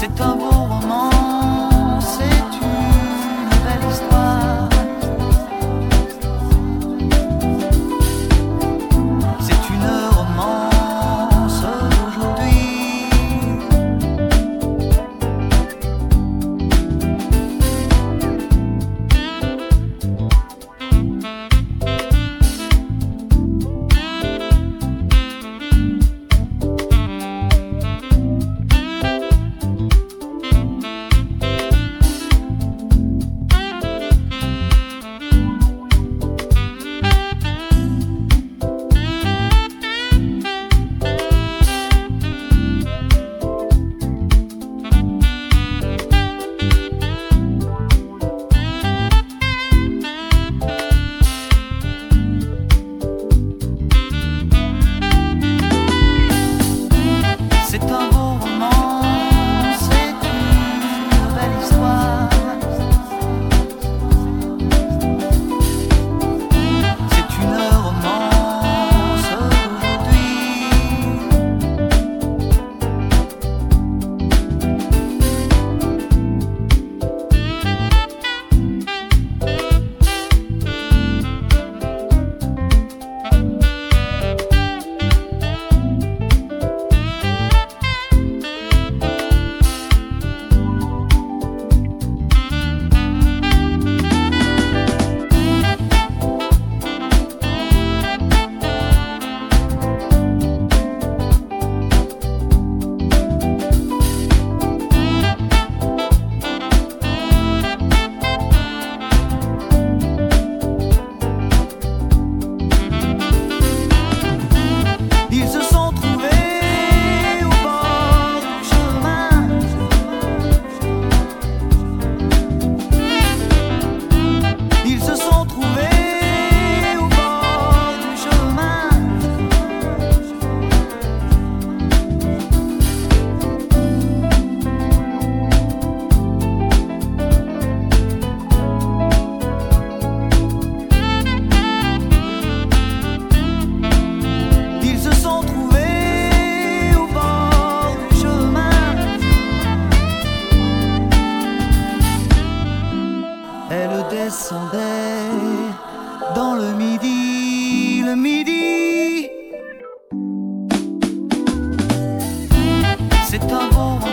c'est un beau dans le midi, le midi. C'est un bon